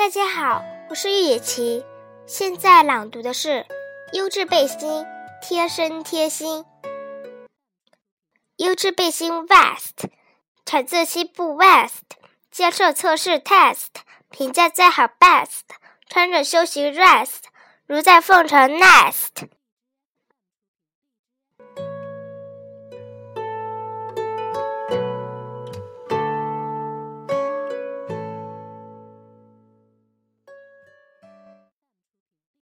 大家好，我是玉野琪，现在朗读的是《优质背心贴身贴心》。优质背心 Vest 产自西部 West，接受测试 Test，评价最好 Best，穿着休闲 Rest，如在凤城 Nest。